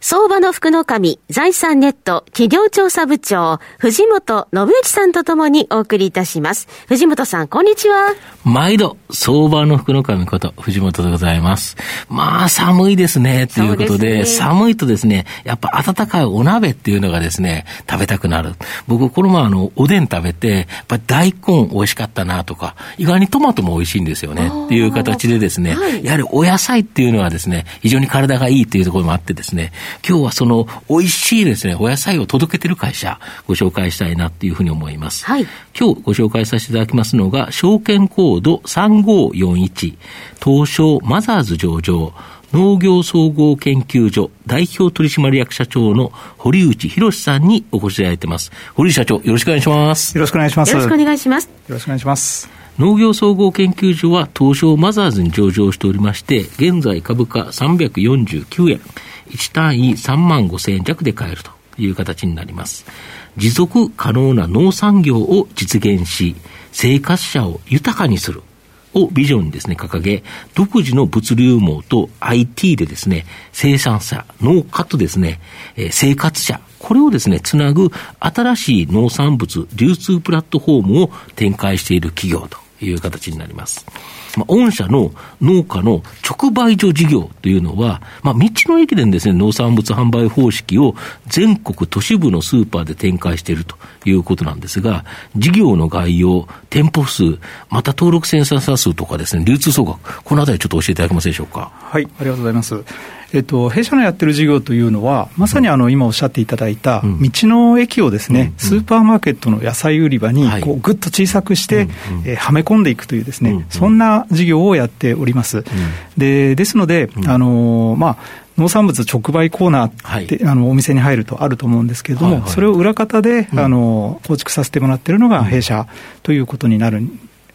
相場の福の神、財産ネット企業調査部長、藤本信之さんとともにお送りいたします。藤本さん、こんにちは。毎度、相場の福の神こと、藤本でございます。まあ、寒いですね、ということで、でね、寒いとですね、やっぱ温かいお鍋っていうのがですね、食べたくなる。僕、この前あの、おでん食べて、やっぱ大根美味しかったなとか、意外にトマトも美味しいんですよね、っていう形でですね、はい、やはりお野菜っていうのはですね、非常に体がいいっていうところもあってですね、今日はその美味しいですね、お野菜を届けてる会社、ご紹介したいなっていうふうに思います。はい。今日ご紹介させていただきますのが、証券コード3541、東証マザーズ上場、農業総合研究所代表取締役社長の堀内博さんにお越しいただいてます。堀内社長、よろしくお願いします。よろしくお願いします。よろしくお願いします。よろしくお願いします。農業総合研究所は東証マザーズに上場しておりまして、現在株価349円。1単位3万5千円弱で買えるという形になります。持続可能な農産業を実現し、生活者を豊かにする。をビジョンにですね、掲げ、独自の物流網と IT でですね、生産者、農家とですね、えー、生活者、これをですね、つなぐ新しい農産物流通プラットフォームを展開している企業という形になります。まあ、御社の農家の直売所事業というのは、まあ、道の駅でですね、農産物販売方式を全国都市部のスーパーで展開しているということなんですが、事業の概要、店舗数、また登録生産者数とかですね、流通総額、このあたりちょっと教えていただけますでしょうか？はい、ありがとうございます。えっと、弊社のやってる事業というのは、まさにあの今おっしゃっていただいた、道の駅をですね、スーパーマーケットの野菜売り場にこうぐっと小さくして、えはめ込んでいくというですね、そんな事業をやっております。でですので、あのまあ農産物直売コーナーって、はい、あのお店に入るとあると思うんですけれども、はいはい、それを裏方で、うん、あの構築させてもらっているのが弊社ということになる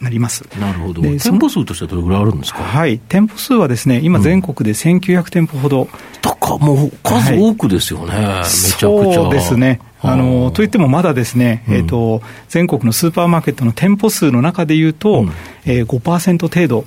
なります。なるほど。店舗数としてはどれぐらいあるんですか？はい。店舗数はですね、今全国で1900店舗ほど。だかもう数多くですよね。はい、めちゃくちゃ。そうですね。あのといってもまだですね、えーと、全国のスーパーマーケットの店舗数の中でいうと、うんえー、5%程度。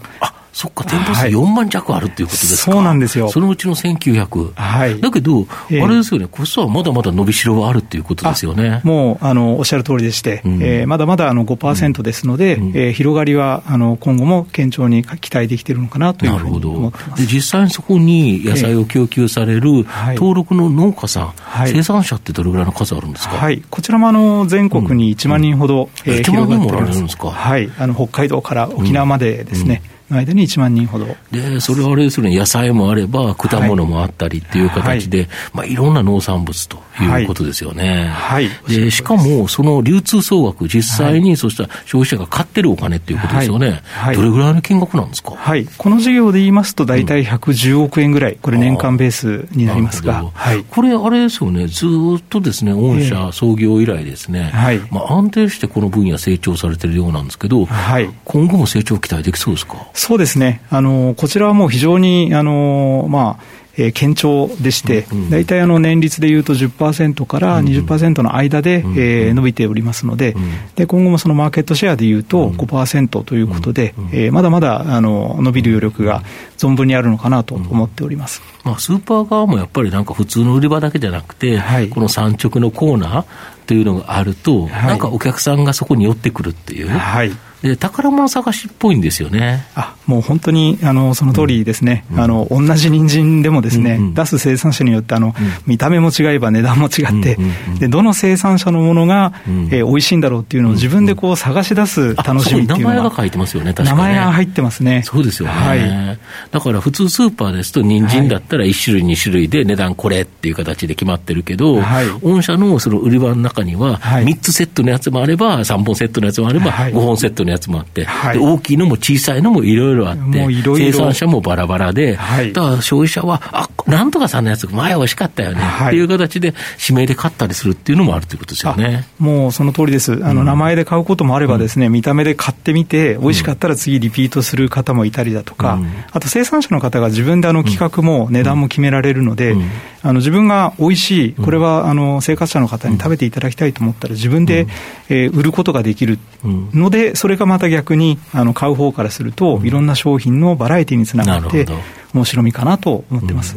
あそっか、店舗数4万弱あるっていうことですか、そうなんですよ。そのうちの1900。はい。だけど、えー、あれですよね、コストはまだまだ伸びしろはあるっていうことですよね。もう、あの、おっしゃる通りでして、うん、えー、まだまだあの5%ですので、うん、えー、広がりは、あの、今後も堅調に期待できているのかなというふうに思ってます。で、実際にそこに野菜を供給される登録の農家さん、はい、生産者ってどれぐらいの数あるんですか？はい。こちらもあの、全国に1万人ほど、うん、えー、広がっております。はい。あの、北海道から沖縄までですね、の間に1万人ほど。で、それはあれですね、野菜もあれば、果物もあったりっていう形で、はいまあ、いろんな農産物ということですよね。はい。で、しかも、その流通総額、実際に、そうした消費者が買ってるお金っていうことですよね。はい。どれぐらいの金額なんですか？はい。この事業で言いますと、大体110億円ぐらい、これ年間ベースになりますが。はい。これ、あれですよね、ずっとですね、御社創業以来ですね、はい。まあ、安定してこの分野成長されてるようなんですけど、はい。今後も成長期待できそうですか？そうですね。あの、こちらはもう非常に、あの、まあ、えー、堅調でして、大体あの年率でいうと10%から20%の間で、えー、伸びておりますので、うん、で今後もそのマーケットシェアでいうと5%ということで、うん、えー、まだまだあの伸びる余力が存分にあるのかなと思っております、まあ、スーパー側もやっぱりなんか普通の売り場だけじゃなくて、はい、この産直のコーナーというのがあると、はい、なんかお客さんがそこに寄ってくるっていう。はいで宝物探しっぽいんですよね。あもう本当にあのその通りですね、うん、あの同じ人参でもですね、うんうん、出す生産者によってあの、うん、見た目も違えば値段も違って、うんうんうん、でどの生産者のものが、うん、えー、美味しいんだろうっていうのを自分でこう探し出す楽しみっていうのが、名前が書いてますよね、確かに、ね、名前が入ってますね。そうですよね、はい、だから普通スーパーですと、人参だったら1種類、2種類で値段これっていう形で決まってるけど、はい、御社のその売り場の中には、3つセットのやつもあれば、3本セットのやつもあれば、5本セットののやつもあって、はい、大きいのも小さいのもいろいろあって、生産者もバラバラで、はい、だから消費者は、あなんとかさんのやつ、前美味しかったよね、はい、っていう形で、指名で買ったりするっていうのもあるということですよね。もうその通りです。あの、名前で買うこともあればですね、うん、見た目で買ってみて、美味しかったら次リピートする方もいたりだとか、うん、あと生産者の方が自分であの企画も値段も決められるので、うん、あの自分が美味しい、これはあの生活者の方に食べていただきたいと思ったら、自分で、えー、売ることができるので、それがまた逆にあの買う方からすると、いろんな商品のバラエティにつながって、面白みかなと思ってます。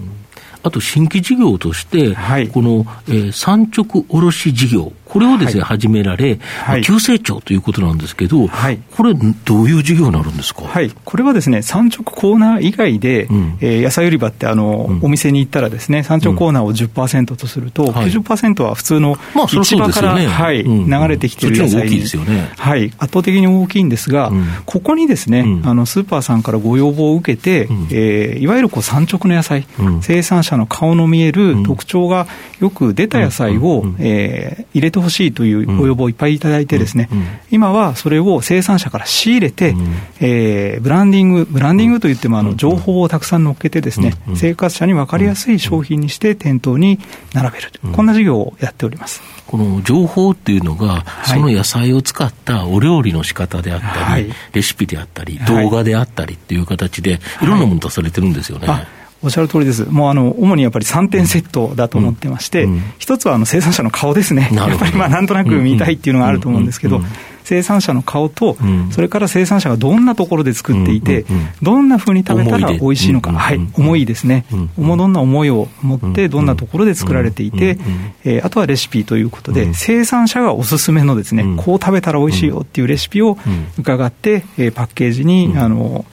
あと新規事業として、はい、この、えー、産直卸事業、これをですね、はい、始められ、はい、急成長ということなんですけど、はい、これ、どういう事業になるんですか、はい、これはですね、産直コーナー以外で、うん、えー、野菜売り場ってあの、うん、お店に行ったらですね、産直コーナーを10%とすると、うん、90%は普通の市場から、まあね、はい、流れてきている野菜。に、ね、はい、圧倒的に大きいんですが、ここにですね、あのスーパーさんからご要望を受けて、うん、えー、いわゆるこう産直の野菜、生産者の顔の見える特徴がよく出た野菜を、えー、入れてほしいというご要望をいっぱいいただいてですね、今はそれを生産者から仕入れて、えー、ブランディング、ブランディングといってもあの情報をたくさん載っけてですね、生活者に分かりやすい商品にして店頭に並べる、こんな事業をやっております。この情報っていうのが、その野菜を使ったお料理の仕方であったり、はい、レシピであったり、動画であったりっていう形で、い。ろんなもの出されてるんですよね。はいおっしゃる通りです。もうあの、主にやっぱり3点セットだと思ってまして、一、うん、つはあの生産者の顔ですね。やっぱりまあなんとなく見たいっていうのがあると思うんですけど、生産者の顔と、それから生産者がどんなところで作っていて、どんなふうに食べたら美味しいのか、はい、思いですね、どんな思いを持って、どんなところで作られていて、えあとはレシピということで、生産者がおすすめのですね、こう食べたら美味しいよっていうレシピを伺って、えパッケージに、あの、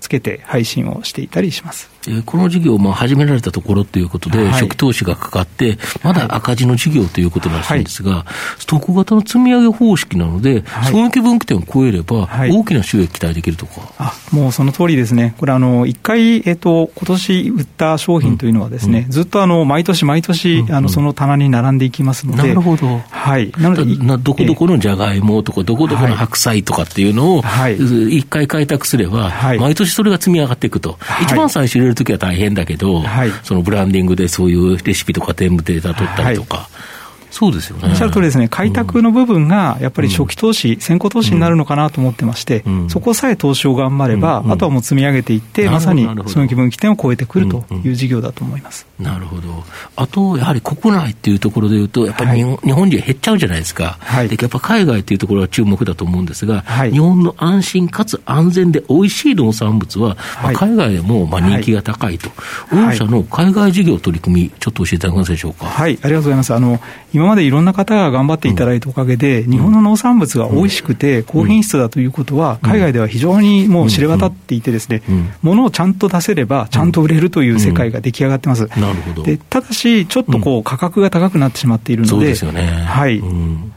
つけて配信をしていたりします。えこの事業を始められたところということで、はい、初期投資がかかって、まだ赤字の事業ということらしいんですが、はい、ストック型の積み上げ方式なので、はい、損益分岐点を超えれば、大きな収益期待できるとか。あもうその通りですね、これ、あの1回、えっと今年売った商品というのはですね、うんうん、ずっとあの毎年毎年、うんうん、あのその棚に並んでいきますので、なるほど、はい、なのでなどこどこのじゃがいもとか、どこどこの白菜とかっていうのを、はい、1回開拓すれば、毎年それが積み上がっていくと、一番最初入れるときは大変だけど、はい、そのブランディングでそういうレシピとかテームデータ取ったりとか、はいそうですよね。おっしゃる通りですね、開拓の部分がやっぱり初期投資、うん、先行投資になるのかなと思ってまして、うん、そこさえ投資を頑張れば、うん、あとはもう積み上げていって、まさに損益分岐点を超えてくるという事業だと思います。なるほど。あと、やはり国内っていうところでいうと、やっぱり日本,、日本人減っちゃうじゃないですか。はい、でやっぱ海外っていうところは注目だと思うんですが、はい、日本の安心かつ安全で美味しい農産物は、まあ、海外でもまあ人気が高いと。御社の海外事業取り組み、ちょっと教えていただけますでしょうか？はい、ありがとうございます。あの、今までいろんな方が頑張っていただいたおかげで、日本の農産物が美味しくて高品質だということは、海外では非常にもう知れ渡っていてですね、ものをちゃんと出せれば、ちゃんと売れるという世界が出来上がってます。で、ただし、ちょっとこう、価格が高くなってしまっているので、はい。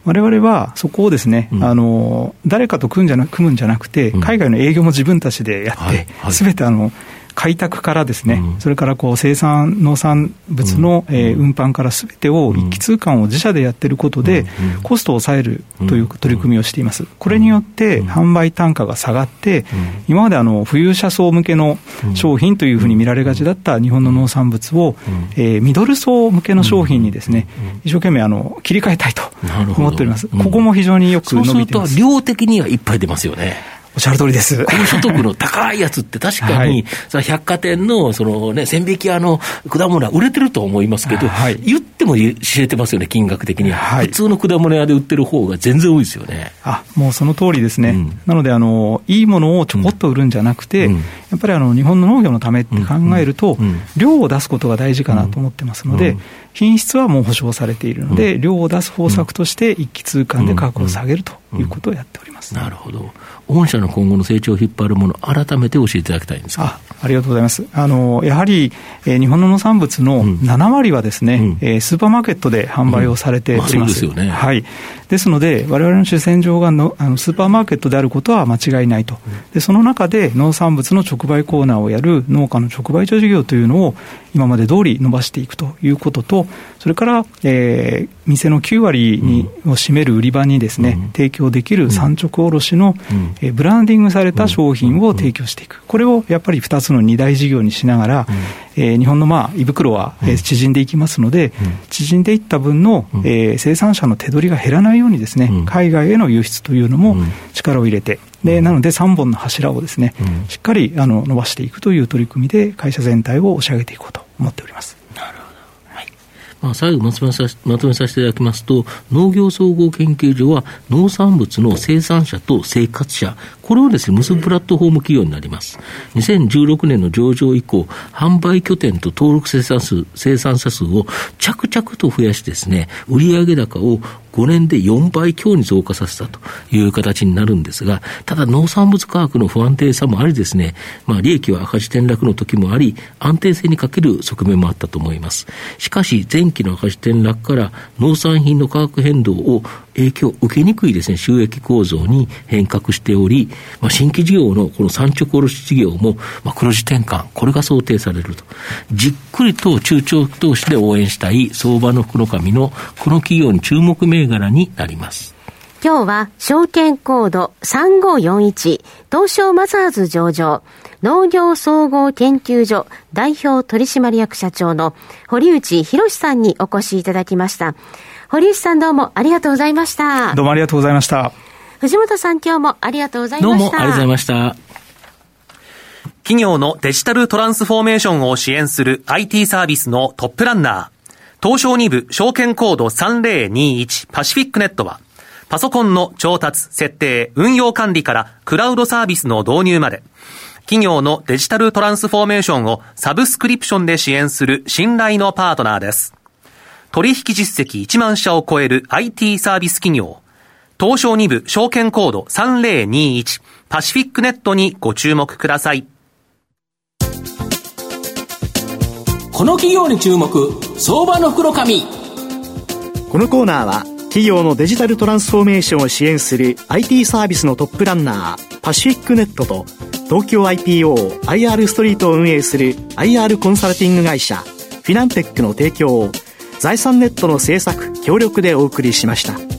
我々はそこをですね、あの、誰かと組んじゃな組むんじゃなくて、海外の営業も自分たちでやって、すべてあの、開拓からですね、うん、それからこう生産、農産物の、うん、えー、運搬からすべてを一気通貫を自社でやっていることで、コストを抑えるという取り組みをしています。これによって販売単価が下がって、今まであの富裕者層向けの商品というふうに見られがちだった日本の農産物を、えー、ミドル層向けの商品にですね、一生懸命あの切り替えたいと思っております。ここも非常によく伸びてます。そうすると量的にはいっぱい出ますよね。おっしゃる通りです。高所得の高いやつって確かに、はい、百貨店の、そのね、千匹屋の果物は売れてると思いますけど、はい、言っても知れてますよね、金額的には。はい、普通の果物屋で売ってる方が全然多いですよね。あ、もうその通りですね。うん、なので、あの、いいものをちょこっと売るんじゃなくて、うん、やっぱりあの、日本の農業のためって考えると、うん、量を出すことが大事かなと思ってますので、品質はもう保証されているので、量を出す方策として一気通貫で価格を下げるということをやっております。なるほど。御社の今後の成長を引っ張るもの、改めて教えていただきたいんですあありがとうございます。あのやはり、えー、日本の農産物の7割はですね、うん、えー、スーパーマーケットで販売をされております。うんまあ、ですよね。はい。ですので、われわれの主戦場がのあのスーパーマーケットであることは間違いないと、でその中で農産物の直売コーナーをやる農家の直売所事業というのを、今まで通り伸ばしていくということと、と、それから、えー、店の9割に、を占める売り場にですね、提供できる産直卸の、えー、ブランディングされた商品を提供していく。これをやっぱり2つの2大事業にしながら、えー、日本のまあ胃袋は、えー、縮んでいきますので、縮んでいった分の、えー、生産者の手取りが減らないようにですね、海外への輸出というのも力を入れて、でなので3本の柱をですね、しっかりあの伸ばしていくという取り組みで会社全体を押し上げていこうと思っております。まあ、最後まとめさまとめさせていただきますと、農業総合研究所は農産物の生産者と生活者、これをですね、結ぶプラットフォーム企業になります。2016年の上場以降、販売拠点と登録生産数、生産者数を着々と増やしてですね、売上高を5年で4倍強に増加させたという形になるんですが、ただ農産物価格の不安定さもありですね、まあ利益は赤字転落の時もあり、安定性に欠ける側面もあったと思います。しかし、前期の赤字転落から農産品の価格変動を影響を受けにくいですね、収益構造に変革しており、まあ、新規事業のこの産直卸事業も、まあ、黒字転換、これが想定されると。じっくりと中長期投資で応援したい相場の福の神のこの企業に注目銘柄になります。今日は証券コード3541東証マザーズ上場農業総合研究所代表取締役社長の堀内博さんにお越しいただきました。堀内さんどうもありがとうございました。どうもありがとうございました。藤本さん今日もありがとうございました。どうもありがとうございました。企業のデジタルトランスフォーメーションを支援する IT サービスのトップランナー、東証2部証券コード3021パシフィックネットは、パソコンの調達、設定、運用管理からクラウドサービスの導入まで、企業のデジタルトランスフォーメーションをサブスクリプションで支援する信頼のパートナーです。取引実績1万社を超える IT サービス企業、東証2部証券コード3021パシフィックネットにご注目ください。この企業に注目、相場の袋紙。このコーナーは企業のデジタルトランスフォーメーションを支援する IT サービスのトップランナーパシフィックネットと東京 IPOIR ストリートを運営する IR コンサルティング会社フィナンテックの提供を財産ネットの制作協力でお送りしました。